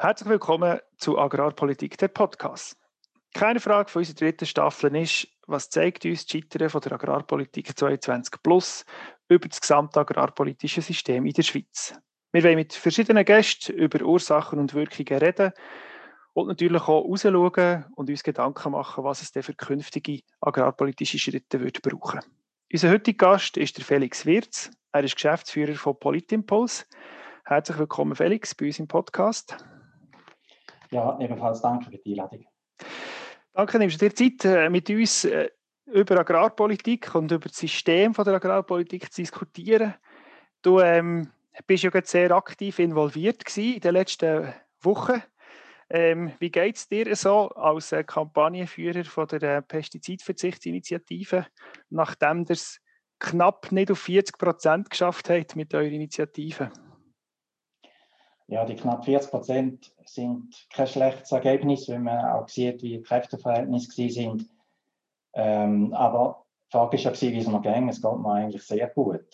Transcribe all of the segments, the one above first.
Herzlich willkommen zu Agrarpolitik, der Podcast. Keine Frage von unserer dritten Staffel ist, was zeigt uns die Scheitern von der Agrarpolitik 22 Plus über das gesamte agrarpolitische System in der Schweiz. Wir wollen mit verschiedenen Gästen über Ursachen und Wirkungen reden und natürlich auch rausschauen und uns Gedanken machen, was es denn für künftige agrarpolitische Schritte wird brauchen. Unser heutiger Gast ist der Felix Wirz. Er ist Geschäftsführer von Politimpuls. Herzlich willkommen, Felix, bei uns im Podcast. Ja, ebenfalls danke für die Einladung. Danke, nimmst du dir Zeit, äh, mit uns äh, über Agrarpolitik und über das System der Agrarpolitik zu diskutieren. Du ähm, bist ja sehr aktiv involviert in den letzten Wochen. Ähm, wie geht es dir so als äh, Kampagnenführer von der Pestizidverzichtsinitiative, nachdem ihr es knapp nicht auf 40 Prozent geschafft habt mit eurer Initiative? Ja, die knapp 40 Prozent sind kein schlechtes Ergebnis, wenn man auch sieht, wie die Kräfteverhältnisse sind. Ähm, aber die Frage war ja, wie es mir ging. Es geht mir eigentlich sehr gut.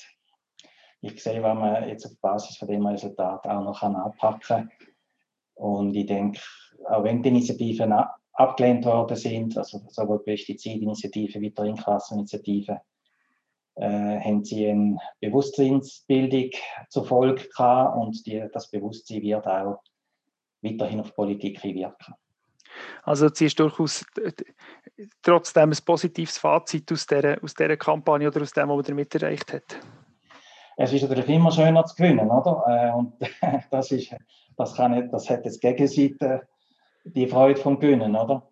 Ich sehe, was man jetzt auf Basis von dem Resultat auch noch anpacken kann. Und ich denke, auch wenn die Initiativen abgelehnt worden sind, also sowohl Pestizidinitiative wie die Trinkwasser-Initiative, haben sie eine Bewusstseinsbildung zur Folge gehabt und die, das Bewusstsein wird auch weiterhin auf Politik wirken. Also ziehst du durchaus trotzdem ein positives Fazit aus dieser, aus dieser Kampagne oder aus dem, was man damit erreicht hat? Es ist natürlich immer schöner zu gewinnen, oder? Äh, und das, ist, das, kann nicht, das hat jetzt Gegenseite die Freude vom Gewinnen, oder?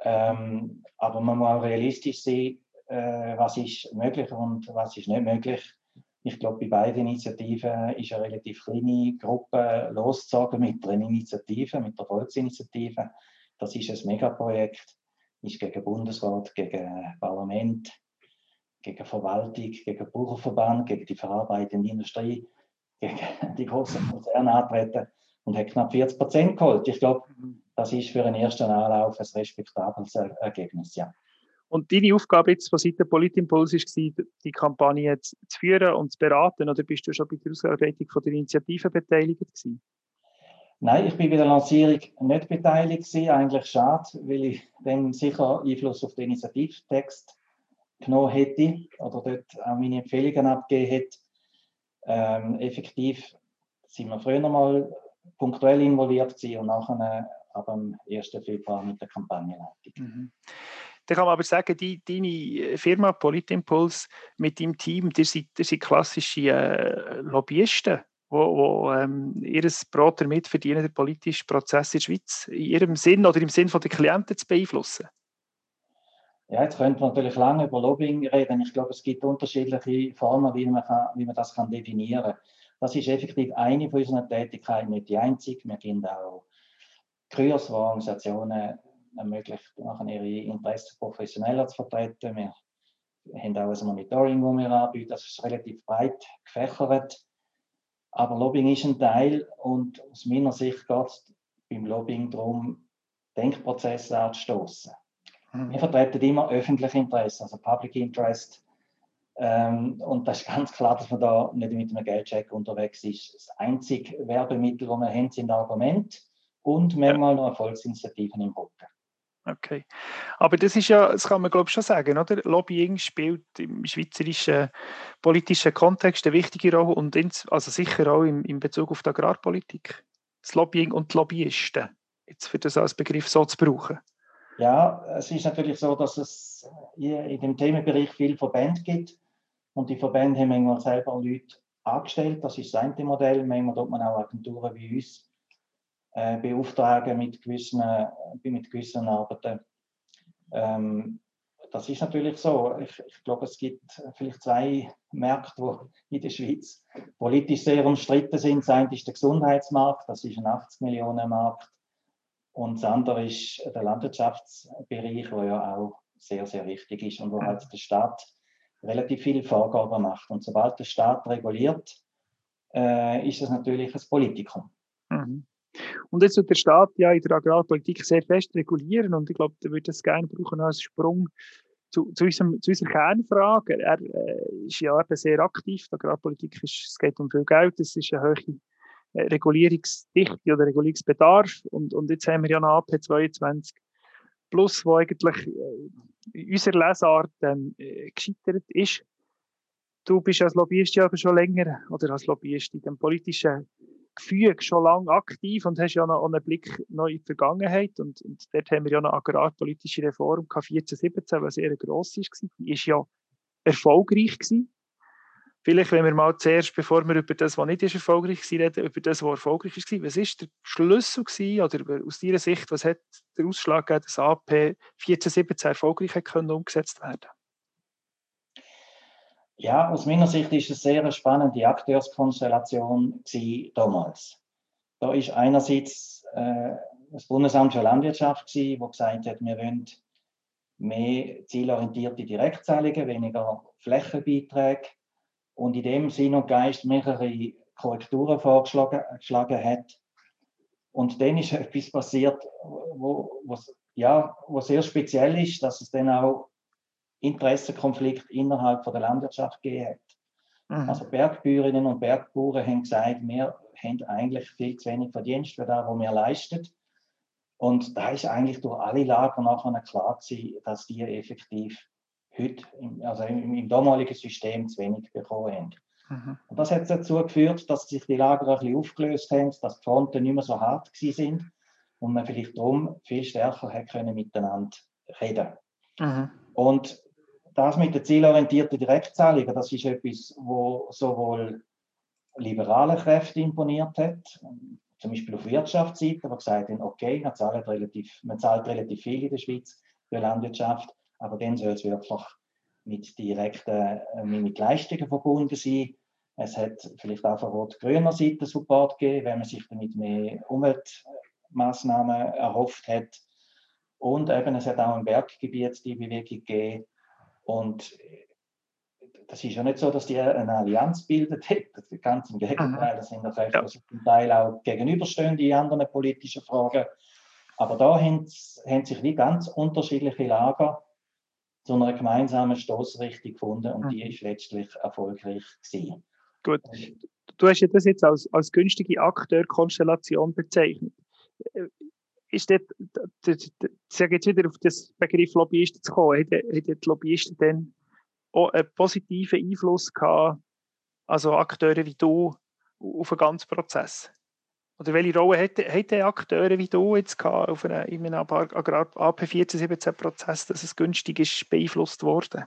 Ähm, aber man muss auch realistisch sein, äh, was ist möglich und was ist nicht möglich. Ich glaube, bei beiden Initiativen ist eine relativ kleine Gruppe losgezogen mit der Initiative, mit der Volksinitiative. Das ist ein Megaprojekt, ist gegen Bundesrat, gegen Parlament, gegen Verwaltung, gegen Bauernverband, gegen die verarbeitende Industrie, gegen die großen Konzerne antreten und hat knapp 40 Prozent geholt. Ich glaube, das ist für einen ersten Anlauf ein respektables Ergebnis. Ja. Und deine Aufgabe jetzt von Seiten Politimpuls war, die Kampagne zu, führen und zu beraten, oder bist du schon bei der Ausarbeitung von der Initiative beteiligt gewesen? Nein, ich bin bei der Lancierung nicht beteiligt gewesen. Eigentlich schade, weil ich dann sicher Einfluss auf den Initiativtext genommen hätte oder dort auch meine Empfehlungen abgegeben hätte. Ähm, effektiv sind wir früher mal punktuell involviert gewesen und nachher ab dem 1. Februar mit der Kampagnenleitung. Mhm. Dann kann man aber sagen, die, deine Firma Politimpuls mit deinem Team, ihr seid, ihr seid klassische äh, Lobbyisten, die wo, ähm, ihr Brot damit verdienen, den politischen Prozess in der Schweiz in ihrem Sinn oder im Sinn der Klienten zu beeinflussen. Ja, jetzt könnte man natürlich lange über Lobbying reden. Ich glaube, es gibt unterschiedliche Formen, wie man, kann, wie man das kann definieren kann. Das ist effektiv eine von unseren Tätigkeiten, nicht die einzige. Wir gehen auch Kurs, wo Organisationen ermöglicht, nachher ihre Interessen professioneller zu vertreten. Wir haben auch ein Monitoring, das wir anbieten. Das ist relativ breit gefächert. Aber Lobbying ist ein Teil und aus meiner Sicht geht es beim Lobbying darum, Denkprozesse anzustoßen. Mhm. Wir vertreten immer öffentliche Interessen, also Public Interest. Ähm, und das ist ganz klar, dass man da nicht mit einem Geldcheck unterwegs ist. Das einzige Werbemittel, das wir haben, sind Argumente und manchmal noch Erfolgsinitiativen im Rücken. Okay. Aber das ist ja, das kann man glaube ich schon sagen, oder? Lobbying spielt im schweizerischen politischen Kontext eine wichtige Rolle und ins, also sicher auch im, in Bezug auf die Agrarpolitik. Das Lobbying und die Lobbyisten, jetzt für das als Begriff so zu brauchen. Ja, es ist natürlich so, dass es in dem Themenbereich viele Verbände gibt und die Verbände haben manchmal selber Leute angestellt, das ist das eine Modell, manchmal tut man auch Agenturen wie uns äh, beauftragen mit gewissen, äh, mit gewissen Arbeiten. Ähm, das ist natürlich so. Ich, ich, glaube, es gibt vielleicht zwei Märkte, die in der Schweiz politisch sehr umstritten sind. Das eine ist der Gesundheitsmarkt, das ist ein 80 Millionen Markt. Und das andere ist der Landwirtschaftsbereich, der ja auch sehr, sehr wichtig ist und wo halt der Staat relativ viele Vorgaben macht. Und sobald der Staat reguliert, äh, ist es natürlich ein Politikum. Mhm. Und jetzt wird der Staat ja in der Agrarpolitik sehr fest regulieren und ich glaube, da würde es gerne brauchen als Sprung zu, zu, unserem, zu unserer Kernfrage. Er äh, ist ja sehr aktiv. Die Agrarpolitik ist, es geht um viel Geld, es ist eine hohe äh, Regulierungsdichte oder Regulierungsbedarf. Und, und jetzt haben wir ja noch AP22 Plus, wo eigentlich äh, in unserer Lesart ähm, äh, gescheitert ist. Du bist als Lobbyist ja aber schon länger, oder als Lobbyist in dem politischen Gefüge schon lange aktiv und hast ja noch einen Blick noch in die Vergangenheit. Und, und dort haben wir ja eine agrarpolitische Reform 14, 17, die sehr gross war. Die ist ja erfolgreich gewesen. Vielleicht, wenn wir mal zuerst, bevor wir über das, was nicht ist, erfolgreich war, reden, über das, was erfolgreich war. Was war der Schlüssel gewesen, oder aus deiner Sicht, was hat der Ausschlag gegeben, dass AP 14, 17 erfolgreich können umgesetzt werden ja, aus meiner Sicht ist es eine sehr spannende Akteurskonstellation damals. Da ist einerseits äh, das Bundesamt für Landwirtschaft gewesen, wo gesagt hat, wir wollen mehr zielorientierte Direktzahlungen, weniger Flächenbeiträge und in dem Sinn und Geist mehrere Korrekturen vorgeschlagen hat. Und dann ist etwas passiert, wo, was, ja, was sehr speziell ist, dass es dann auch Interessenkonflikt innerhalb von der Landwirtschaft gegeben hat. Mhm. Also Bergbäuerinnen und Bergbauern haben gesagt, wir haben eigentlich viel zu wenig Verdienst für das, was wir leisten. Und da ist eigentlich durch alle Lager nachher klar gewesen, dass die effektiv heute, also im, im damaligen System zu wenig bekommen haben. Mhm. Und das hat dazu geführt, dass sich die Lager ein bisschen aufgelöst haben, dass die Fronten nicht mehr so hart sind und man vielleicht darum viel stärker hat können miteinander reden. Mhm. Und das mit den zielorientierten Direktzahlungen, das ist etwas, wo sowohl liberale Kräfte imponiert hat, zum Beispiel auf Wirtschaftsseite, die gesagt haben, okay, man zahlt relativ, man zahlt relativ viel in der Schweiz für Landwirtschaft, aber dann soll es wirklich mit direkten äh, mit Leistungen verbunden sein. Es hat vielleicht auch von rot-grüner Seite Support gegeben, wenn man sich damit mehr Umweltmaßnahmen erhofft hat. Und eben, es hat auch im Berggebiet die Bewegung gegeben, und äh, das ist ja nicht so, dass die eine Allianz bildet hätten. Ganz im Gegenteil, das sind ja Kräfte, die zum Teil auch gegenüberstehen in anderen politischen Fragen. Aber da haben, haben sich wie ganz unterschiedliche Lager zu einer gemeinsamen Stoßrichtung gefunden und die mhm. ist letztlich erfolgreich gewesen. Gut. Du hast ja das jetzt als, als günstige Akteurkonstellation bezeichnet. Ist dort, sage jetzt wieder auf das Begriff Lobbyisten zu kommen, hat, hat die Lobbyisten dann auch einen positiven Einfluss gehabt, also Akteure wie du, auf den ganzen Prozess? Oder welche Rolle hat Akteure wie du jetzt gehabt auf einen, in einem AP 1417 Prozess, dass es günstig ist beeinflusst worden?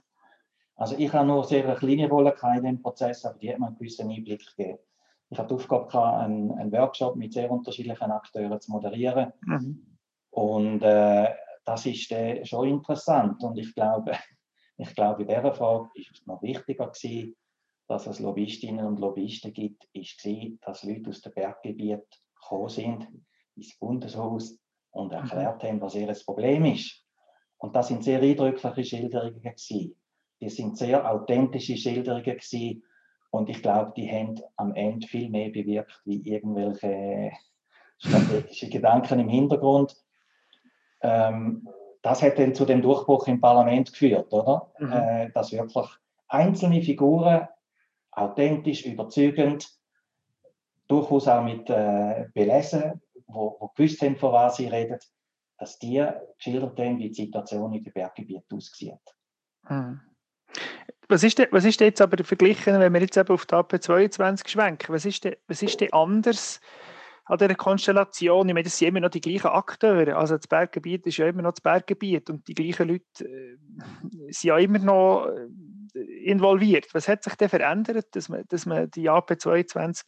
Also ich habe nur sehr eine kleine Rolle in diesem Prozess, aber die hat mir einen gewissen Einblick gegeben ich hatte die Aufgabe, gehabt, einen, einen, Workshop mit sehr unterschiedlichen Akteuren zu moderieren. Mhm. Und äh, das ist äh, schon interessant. Und ich glaube, ich glaube, in dieser Frage ist es noch wichtiger gewesen, dass es Lobbyistinnen und Lobbyisten gibt, ist gewesen, dass Leute aus dem Berggebiet gekommen sind ins Bundeshaus und mhm. erklärt haben, was ihr Problem ist. Und das sind sehr eindrückliche Schilderungen gewesen. Die sind sehr authentische Schilderungen gewesen und ich glaube, die haben am Ende viel mehr bewirkt, wie irgendwelche strategische Gedanken im Hintergrund. Ähm, das hat dann zu dem Durchbruch im Parlament geführt, oder? Mhm. Äh, dass wirklich einzelne Figuren authentisch, überzeugend, durchaus auch mit äh, Belesen, wo, wo gewusst haben, von was sie reden, dass die geschildert haben, wie die Situation in den Berggebieten aussieht. Mhm. Was ist, denn, was ist denn jetzt aber verglichen, wenn wir jetzt eben auf die AP22 schwenken? Was ist denn, was ist denn anders an dieser Konstellation? Ich meine, das sind immer noch die gleichen Akteure. Also das Berggebiet ist ja immer noch das Berggebiet und die gleichen Leute äh, sind ja immer noch äh, involviert. Was hat sich denn verändert, dass man, dass man die AP22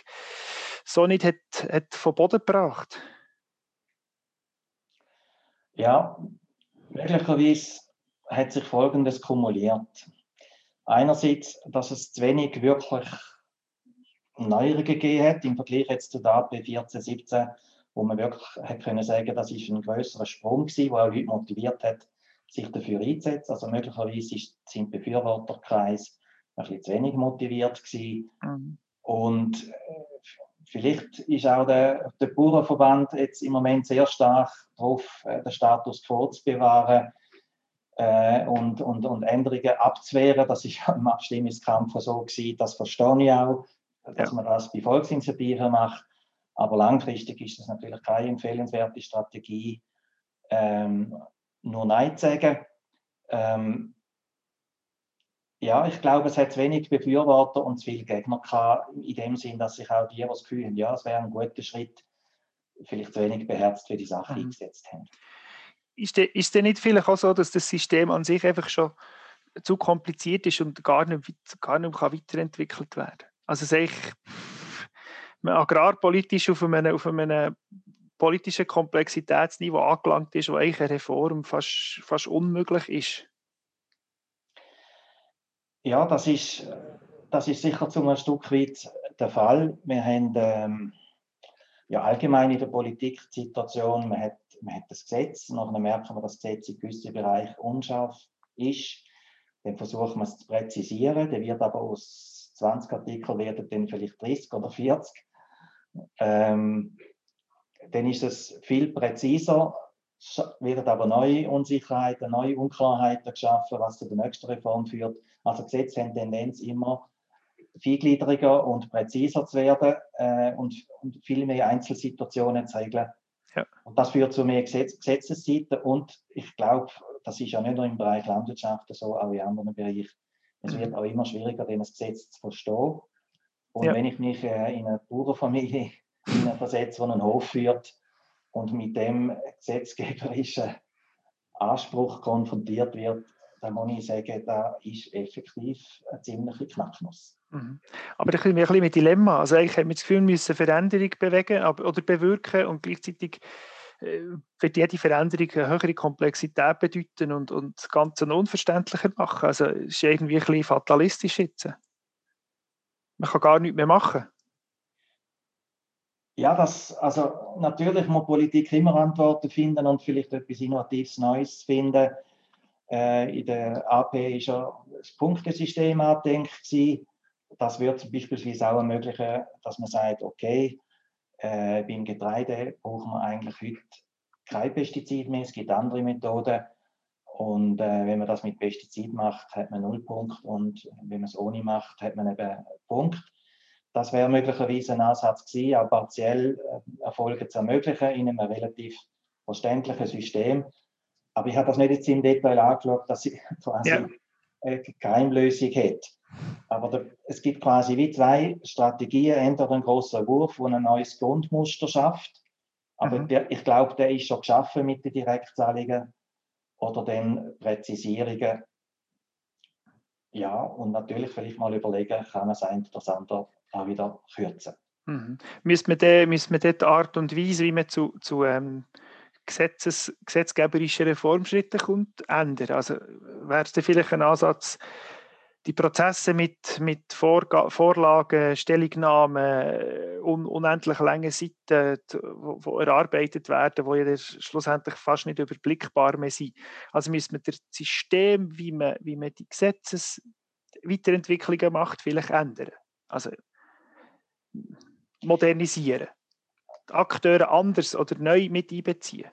so nicht hat, hat vom Boden gebracht? Ja, möglicherweise hat sich Folgendes kumuliert. Einerseits, dass es zu wenig wirklich Neuerungen gegeben hat im Vergleich jetzt zu der AP 14, 17, wo man wirklich hat können sagen, das ist ein größerer Sprung gewesen, der auch Leute motiviert hat, sich dafür einzusetzen. Also möglicherweise sind Befürworterkreis ein bisschen zu wenig motiviert gewesen. Mhm. Und äh, vielleicht ist auch der, der Bauernverband jetzt im Moment sehr stark darauf, äh, den Status quo zu bewahren äh, und, und, und Änderungen abzuwehren. Das ist im Abstimmungskampf so gewesen. Das verstehe ich auch, dass ja. man das bei Volksinitiativen macht. Aber langfristig ist es natürlich keine empfehlenswerte Strategie, ähm, nur Nein zu sagen. Ähm, ja, ich glaube, es hat wenig Befürworter und zu viele Gegner gehabt, in dem Sinn, dass sich auch die, die das Gefühl haben, ja, es wäre ein guter Schritt, vielleicht zu wenig beherzt für die Sache mhm. eingesetzt haben. Ist denn, ist denn nicht vielleicht auch so, dass das System an sich einfach schon zu kompliziert ist und gar nicht, gar nicht kann weiterentwickelt werden Also es ist agrarpolitisch auf einem, auf einem politischen Komplexitätsniveau angelangt ist, wo eigentlich eine Reform fast, fast unmöglich ist. Ja, das ist, das ist sicher zu einem Stück weit der Fall. Wir haben ähm, ja, allgemein in der Politik die Situation, man hat, man hat das Gesetz, nachher merken wir, dass das Gesetz in gewissen Bereichen unscharf ist. Dann versuchen wir es zu präzisieren, dann wird aber aus 20 Artikeln werden dann vielleicht 30 oder 40. Ähm, dann ist es viel präziser, werden aber neue Unsicherheiten, neue Unklarheiten geschaffen, was zu der nächsten Reform führt. Also Gesetze haben Tendenz immer vielgliedriger und präziser zu werden äh, und, und, viel mehr Einzelsituationen zu regeln. Ja. Und das führt zu mehr Gesetz Gesetzesseiten und ich glaube, das ist ja nicht nur im Bereich Landwirtschaft so, auch in anderen Bereichen. Es wird mhm. auch immer schwieriger, dieses Gesetz zu verstehen. Und ja. wenn ich mich äh, in eine Bauernfamilie versetze, die einen Hof führt und mit dem gesetzgeberischen Anspruch konfrontiert wird, dann muss ich sagen, da ist effektiv eine ziemliche Knacknuss. Mhm. Aber ich bin ein bisschen mit Dilemma. Also eigentlich haben wir das Gefühl, wir müssen Veränderung bewegen oder bewirken und gleichzeitig äh, wird jede Veränderung eine höhere Komplexität bedeuten und, und das Ganze unverständlicher machen. Also es ist irgendwie ein bisschen fatalistisch jetzt. Man kann gar nichts mehr machen. Ja, das, also natürlich muss Politik immer Antworten finden und vielleicht etwas Innovatives Neues finden. Äh, in der AP ist ja das Punktesystem angedenkt. Das wird beispielsweise auch ermöglichen, dass man sagt, okay, äh, beim Getreide brauchen wir eigentlich heute kein Pestizid mehr, es gibt andere Methoden. Und äh, wenn man das mit Pestizid macht, hat man Nullpunkt und wenn man es ohne macht, hat man eben einen Punkt. Das wäre möglicherweise ein Ansatz gewesen, auch partiell äh, Erfolge zu ermöglichen in einem relativ verständlichen System. Aber ich habe das nicht jetzt im Detail angeschaut, dass sie quasi ja. eine Geheimlösung hat. Aber da, es gibt quasi wie zwei Strategien. Entweder ein großer Wurf, der ein neues Grundmuster schafft. Aber mhm. der, ich glaube, der ist schon geschaffen mit den Direktzahlungen oder den Präzisierungen. Ja, und natürlich vielleicht mal überlegen, kann man oder das andere auch wieder kürzen. Mhm. Müsste man, müsste man die Art und Weise, wie man zu, zu ähm, Gesetzes, gesetzgeberischen Reformschritten kommt, ändern? Also wäre es vielleicht ein Ansatz, die Prozesse mit, mit Vorga Vorlagen, Stellungnahmen, un unendlich lange Seiten, die erarbeitet werden, die ja schlussendlich fast nicht überblickbar mehr sind. Also müsste man das System, wie man, wie man die Gesetzesweiterentwicklungen macht, vielleicht ändern. Also modernisieren. Die Akteure anders oder neu mit einbeziehen.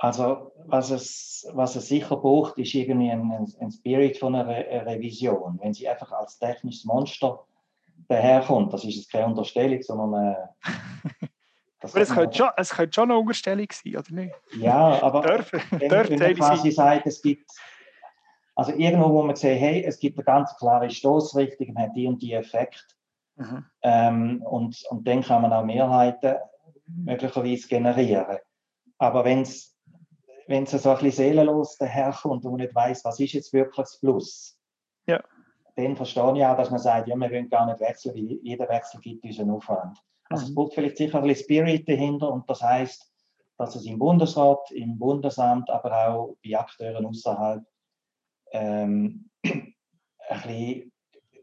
Also was es, was es sicher braucht, ist irgendwie ein, ein Spirit von einer Re Revision. Wenn sie einfach als technisches Monster daherkommt, das ist jetzt keine Unterstellung, sondern äh, aber es könnte, schon, es könnte schon eine Unterstellung sein, oder nicht? Ja, aber dürfen, wenn, wenn man quasi sagt, es gibt, also irgendwo, wo man sagt, hey, es gibt eine ganz klare Stoßrichtung, man hat die und die Effekt, mhm. ähm, und, und dann kann man auch Mehrheiten möglicherweise generieren. Aber wenn es wenn es so ein bisschen seelenlos daherkommt und man nicht weiß, was ist jetzt wirklich das Plus, ja. dann verstehe ich auch, dass man sagt, ja, wir wollen gar nicht wechseln, weil jeder Wechsel gibt uns einen Aufwand. Also mhm. es braucht vielleicht sicher ein bisschen Spirit dahinter und das heißt, dass es im Bundesrat, im Bundesamt, aber auch bei Akteuren außerhalb ähm, ein, bisschen,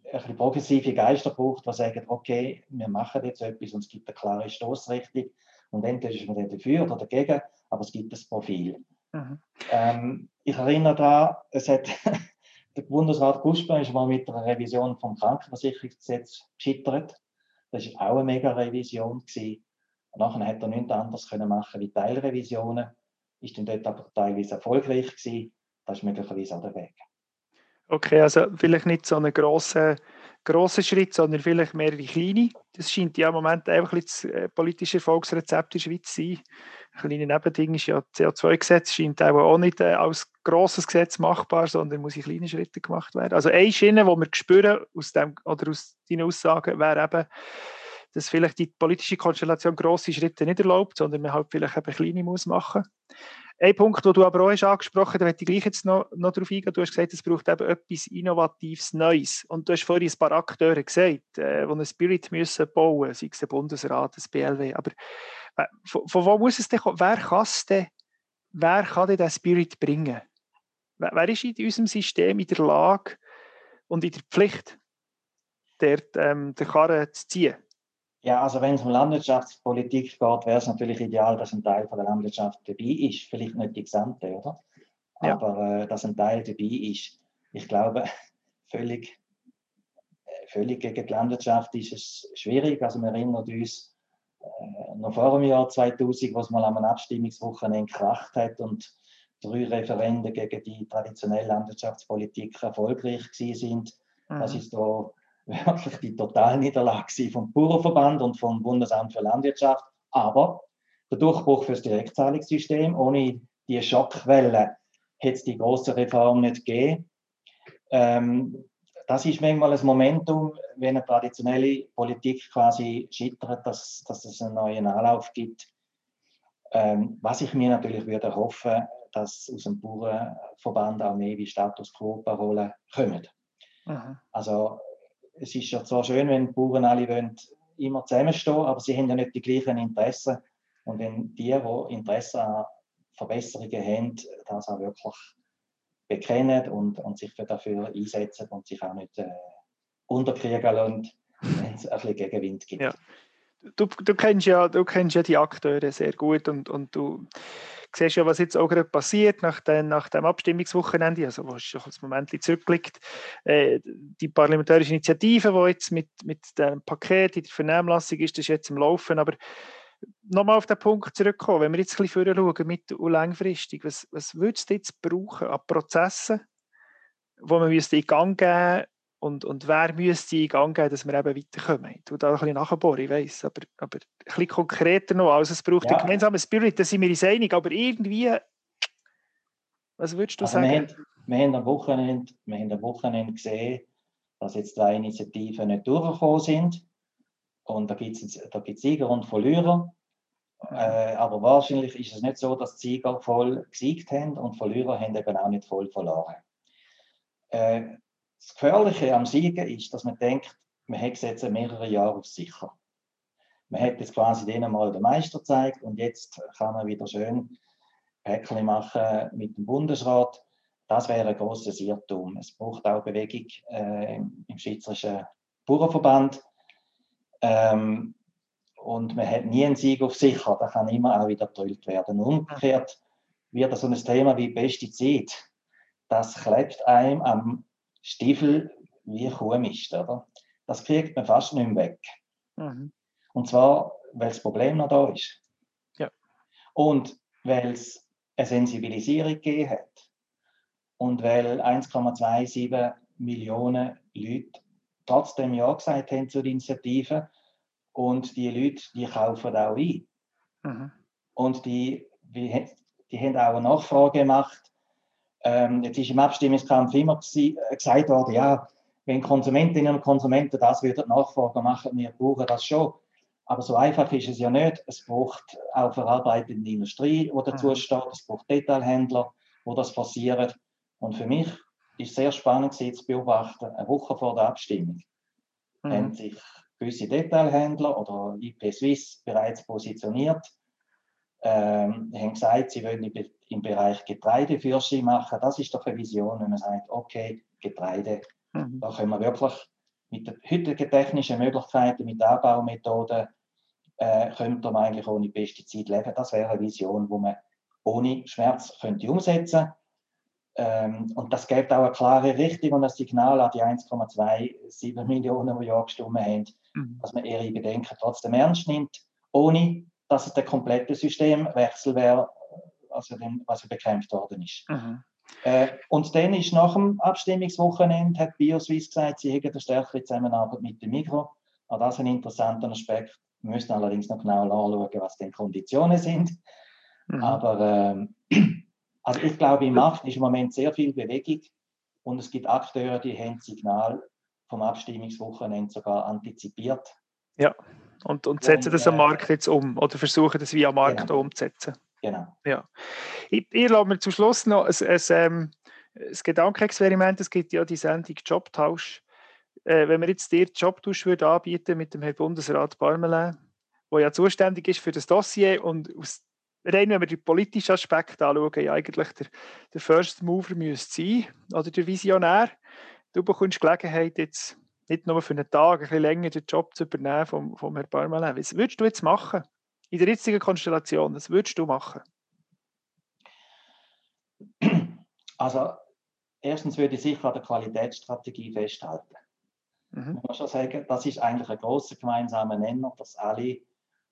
ein bisschen progressive Geister braucht, die sagen, okay, wir machen jetzt etwas und es gibt eine klare Stoßrichtung und entweder ist man dafür oder dagegen, aber es gibt das Profil. Mhm. Ähm, ich erinnere daran, es hat der Bundesrat Gusper ist mal mit einer Revision vom Krankenversicherungsgesetz gescheitert. Das war auch eine mega Revision. Gewesen. Nachher hat er nichts anderes können machen wie Teilrevisionen. Ist dann dort aber teilweise erfolgreich gewesen. Das ist möglicherweise auch der Weg. Okay, also vielleicht nicht so einen grossen grossen Schritte, sondern vielleicht mehrere kleine. Das scheint ja im Moment einfach ein das äh, politische Erfolgsrezept in der Schweiz zu sein. Ein kleines Nebending ist ja CO2-Gesetz, scheint auch nicht äh, als grosses Gesetz machbar, sondern muss in kleinen Schritten gemacht werden. Also eine Schiene, die wir spüren aus dem, oder aus deinen Aussagen, wäre eben, dass vielleicht die politische Konstellation grosse Schritte nicht erlaubt, sondern man halt vielleicht eben kleine muss machen. Ein Punkt, den du aber auch hast angesprochen da möchte ich gleich jetzt noch, noch darauf eingehen. Du hast gesagt, es braucht eben etwas Innovatives Neues. Und du hast vorhin ein paar Akteure gesagt, äh, die einen Spirit müssen bauen müssen, sei es der Bundesrat, das BLW. Aber äh, von, von, wo muss es denn kommen? Wer kann es denn, wer kann denn den Spirit bringen? Wer, wer ist in unserem System in der Lage und in der Pflicht, dort, ähm, den Karren zu ziehen? Ja, also wenn es um Landwirtschaftspolitik geht, wäre es natürlich ideal, dass ein Teil von der Landwirtschaft dabei ist. Vielleicht nicht die gesamte, oder? Ja. Aber äh, dass ein Teil dabei ist. Ich glaube, völlig, äh, völlig gegen die Landwirtschaft ist es schwierig. Also wir erinnern uns äh, noch vor dem Jahr 2000, wo es mal am Abstimmungswochenende gekracht hat und drei Referenden gegen die traditionelle Landwirtschaftspolitik erfolgreich sind. Mhm. Das ist da wirklich die Totalniederlage vom Bauernverband und vom Bundesamt für Landwirtschaft. Aber der Durchbruch für das Direktzahlungssystem, ohne die Schockwelle hätte es die große Reform nicht gegeben. Ähm, das ist manchmal ein Momentum, wenn eine traditionelle Politik quasi scheitert, dass, dass es einen neuen Anlauf gibt. Ähm, was ich mir natürlich würde hoffen, dass aus dem Bauernverband auch mehr wie Status Quo-Parolen kommen. Mhm. Also es ist ja zwar schön, wenn die Bauern alle wollen, immer zusammenstehen, aber sie haben ja nicht die gleichen Interessen. Und wenn die, die Interesse an Verbesserungen haben, das auch wirklich bekennen und, und sich dafür einsetzen und sich auch nicht äh, unterkriegen lassen, wenn es ein bisschen Gegenwind gibt. Ja. Du, du, kennst ja, du kennst ja die Akteure sehr gut und, und du siehst ja, was jetzt auch gerade passiert nach, den, nach dem Abstimmungswochenende, also wo schon ein Moment zurückliegt. Äh, die parlamentarische Initiative, die jetzt mit, mit dem Paket in der Vernehmlassung ist, ist jetzt im Laufen. Aber nochmal auf den Punkt zurückkommen, wenn wir jetzt ein bisschen schauen, mit und langfristig, was, was würdest du jetzt brauchen an Prozessen, wo man in Gang geben und, und wer müsste in Gang geben, dass wir eben weiterkommen? Ich da ein bisschen nachbohren, ich weiss, aber, aber ein bisschen konkreter noch. Also es braucht ja. einen gemeinsamen Spirit, da sind wir uns einig, aber irgendwie, was würdest du also sagen? Wir haben, wir, haben am Wochenende, wir haben am Wochenende gesehen, dass jetzt zwei Initiativen nicht durchgekommen sind. Und da gibt es da gibt's Sieger und Verlierer. Äh, aber wahrscheinlich ist es nicht so, dass die Sieger voll gesiegt haben und Verlierer haben eben auch nicht voll verloren. Äh, das Gefährliche am Siegen ist, dass man denkt, man hat jetzt mehrere Jahre auf sicher. Man hat jetzt quasi denen mal den Meister gezeigt und jetzt kann man wieder schön Päckchen machen mit dem Bundesrat. Das wäre ein großes Irrtum. Es braucht auch Bewegung äh, im Schweizerischen Bauernverband. Ähm, und man hat nie einen Sieg auf sicher. Da kann immer auch wieder gedrückt werden. Umgekehrt wird so ein Thema wie Pestizid. Das klebt einem am Stiefel wie Kuhmist, oder? Das kriegt man fast nicht mehr weg. Mhm. Und zwar, weil das Problem noch da ist. Ja. Und weil es eine Sensibilisierung gegeben hat. Und weil 1,27 Millionen Leute trotzdem Ja gesagt haben zur Initiative. Und die Leute, die kaufen auch ein. Mhm. Und die, die, die haben auch eine Nachfrage gemacht ähm, jetzt ist im Abstimmungskampf immer äh, gesagt worden, ja, wenn Konsumentinnen und Konsumenten das würden nachfragen, machen wir Bauern das schon. Aber so einfach ist es ja nicht. Es braucht auch verarbeitende Industrie, die dazu mhm. steht. Es braucht Detailhändler, wo das passieren. Und für mich ist sehr spannend zu beobachten, eine Woche vor der Abstimmung mhm. haben sich gewisse Detailhändler oder IP Swiss bereits positioniert, ähm, haben gesagt, sie wollen im Bereich Getreide für sie machen. Das ist doch eine Vision, wenn man sagt, okay, Getreide, mhm. da können wir wirklich mit den heutigen technischen Möglichkeiten, mit Anbaumethoden, äh, könnte man eigentlich ohne Pestizid leben. Das wäre eine Vision, wo man ohne Schmerz könnte umsetzen ähm, und das gibt auch eine klare Richtung und ein Signal an die 1,27 Millionen, die ja gestimmt haben, mhm. dass man ihre Bedenken trotzdem ernst nimmt, ohne dass es der komplette Systemwechsel wäre, also dem, was bekämpft worden ist. Mhm. Äh, und dann ist nach dem Abstimmungswochenende, hat BioSwiss gesagt, sie hätten eine stärkere Zusammenarbeit mit dem Mikro. Auch das ist ein interessanter Aspekt. Wir müssen allerdings noch genau anschauen, was denn Konditionen sind. Mhm. Aber äh, also ich glaube, im Markt ist im Moment sehr viel Bewegung und es gibt Akteure, die haben Signal vom Abstimmungswochenende sogar antizipiert. Ja, und, und setzen das am Markt jetzt um oder versuchen das via Markt genau. umzusetzen. Genau. Ja. Ich, ich lasse mir zum Schluss noch ein, ein, ähm, ein Gedankenexperiment. Es gibt ja die Sendung Jobtausch. Äh, wenn wir jetzt dir Jobtausch würde anbieten mit dem Herrn Bundesrat Barmelin, der ja zuständig ist für das Dossier und aus, rein, wenn wir die politischen Aspekte anschauen, ja eigentlich der, der First Mover müsste sein oder der Visionär. Du bekommst Gelegenheit, jetzt nicht nur für einen Tag, ein bisschen länger den Job zu übernehmen vom, vom Herrn Barmelin. Was würdest du jetzt machen? In der jetzigen Konstellation, was würdest du machen? Also, erstens würde ich sicher an der Qualitätsstrategie festhalten. Mhm. Ich muss schon sagen, das ist eigentlich ein großer gemeinsamer Nenner, dass alle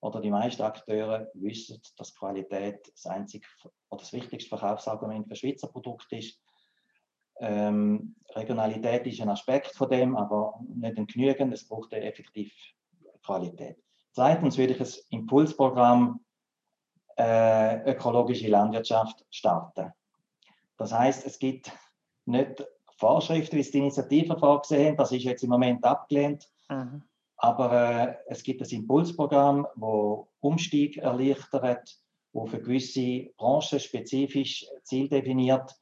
oder die meisten Akteure wissen, dass Qualität das einzige oder das wichtigste Verkaufsargument für Schweizer Produkte ist. Ähm, Regionalität ist ein Aspekt von dem, aber nicht ein genügend. Es braucht effektiv Qualität. Zweitens würde ich ein Impulsprogramm äh, ökologische Landwirtschaft starten. Das heißt, es gibt nicht Vorschriften, wie es die Initiative vorgesehen das ist jetzt im Moment abgelehnt. Mhm. Aber äh, es gibt ein Impulsprogramm, wo Umstieg erleichtert, wo für gewisse Branchen spezifisch Ziel definiert.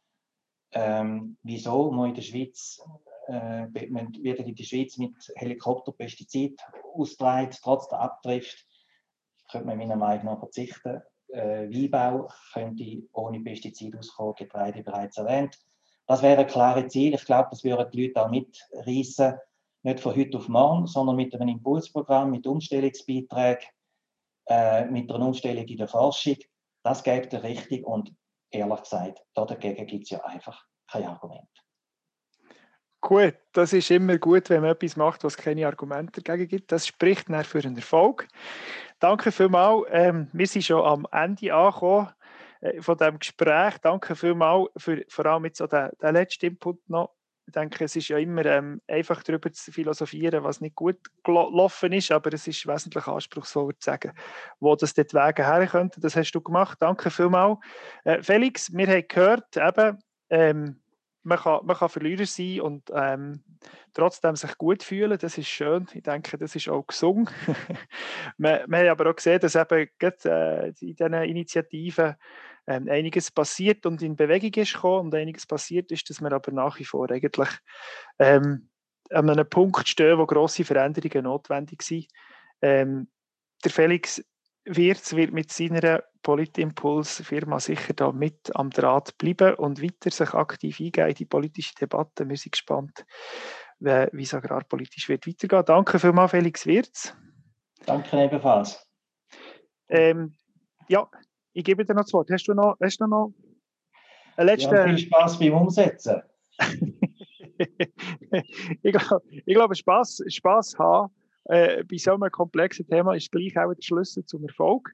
Ähm, wieso man in der Schweiz äh, wird in der Schweiz mit Helikopterpestizid ausgeleitet, trotz der Abdrift. Könnte man meiner Meinung nach verzichten. Äh, Weinbau könnte ohne Pestizid auskommen, Getreide bereits erwähnt. Das wäre ein klares Ziel. Ich glaube, das würden die Leute auch mitreißen. Nicht von heute auf morgen, sondern mit einem Impulsprogramm, mit Umstellungsbeiträgen, äh, mit einer Umstellung in der Forschung. Das gibt der Richtung und ehrlich gesagt, dagegen gibt es ja einfach kein Argument. Gut, das ist immer gut, wenn man etwas macht, was keine Argumente dagegen gibt. Das spricht dann für einen Erfolg. Danke vielmals. Ähm, wir sind schon am Ende angekommen äh, von diesem Gespräch. Danke vielmals für vor allem jetzt so den, den letzten Input noch. Ich denke, es ist ja immer ähm, einfach darüber zu philosophieren, was nicht gut gelaufen ist, aber es ist wesentlich anspruchsvoller zu sagen, wo das dort Wege her könnte. Das hast du gemacht. Danke vielmals. Äh, Felix, wir haben gehört, eben, ähm, man kann, man kann Verlierer sein und ähm, trotzdem sich gut fühlen. Das ist schön. Ich denke, das ist auch gesungen. wir, wir haben aber auch gesehen, dass eben äh, in diesen Initiativen ähm, einiges passiert und in Bewegung ist gekommen und einiges passiert ist, dass wir aber nach wie vor eigentlich ähm, an einem Punkt stehen, wo grosse Veränderungen notwendig sind. Ähm, der Felix Wirz wird mit seiner Politimpuls-Firma sicher da mit am Draht bleiben und weiter sich aktiv eingehen in die politische Debatte. Wir sind gespannt, wie es agrarpolitisch wird weitergehen. Danke vielmals, Felix Wirz. Danke ebenfalls. Ähm, ja, ich gebe dir noch das Wort. Hast du noch, hast du noch einen letzten... Ja, viel Spaß beim Umsetzen. ich glaube, glaub, Spaß, Spaß haben äh, bei so einem komplexen Thema ist gleich auch der Schlüssel zum Erfolg.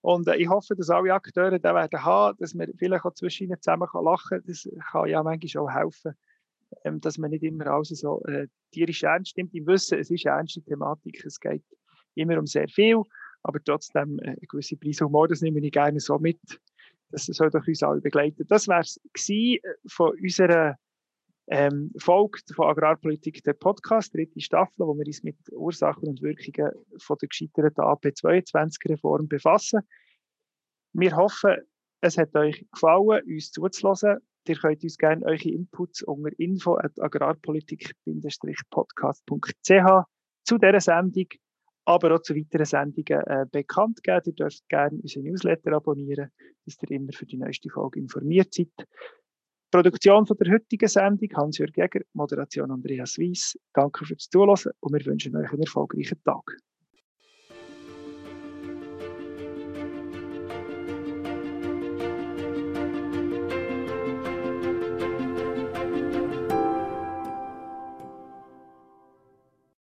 Und äh, ich hoffe, dass alle Akteure da werden haben, dass man vielleicht auch zwischen ihnen zusammen kann lachen kann. Das kann ja manchmal auch helfen, ähm, dass man nicht immer alles so äh, tierisch ernst nimmt. Im Wissen, es ist eine ernste Thematik, es geht immer um sehr viel, aber trotzdem äh, eine gewisse Preis Humor, das nehme ich gerne so mit. Das soll doch uns alle begleiten. Das wäre es äh, von unserer ähm, folgt von Agrarpolitik der Podcast, dritte Staffel, wo wir uns mit Ursachen und Wirkungen von der gescheiterten AP22-Reform befassen. Wir hoffen, es hat euch gefallen, uns zuzulassen. Ihr könnt uns gerne eure Inputs unter info.agrarpolitik-podcast.ch zu dieser Sendung, aber auch zu weiteren Sendungen äh, bekannt geben. Ihr dürft gerne unsere Newsletter abonnieren, dass ihr immer für die nächste Folge informiert seid. Produktion von der heutigen Sendung Hans-Jörg Jäger, Moderation Andreas Weiss. Danke fürs Zuhören und wir wünschen euch einen erfolgreichen Tag.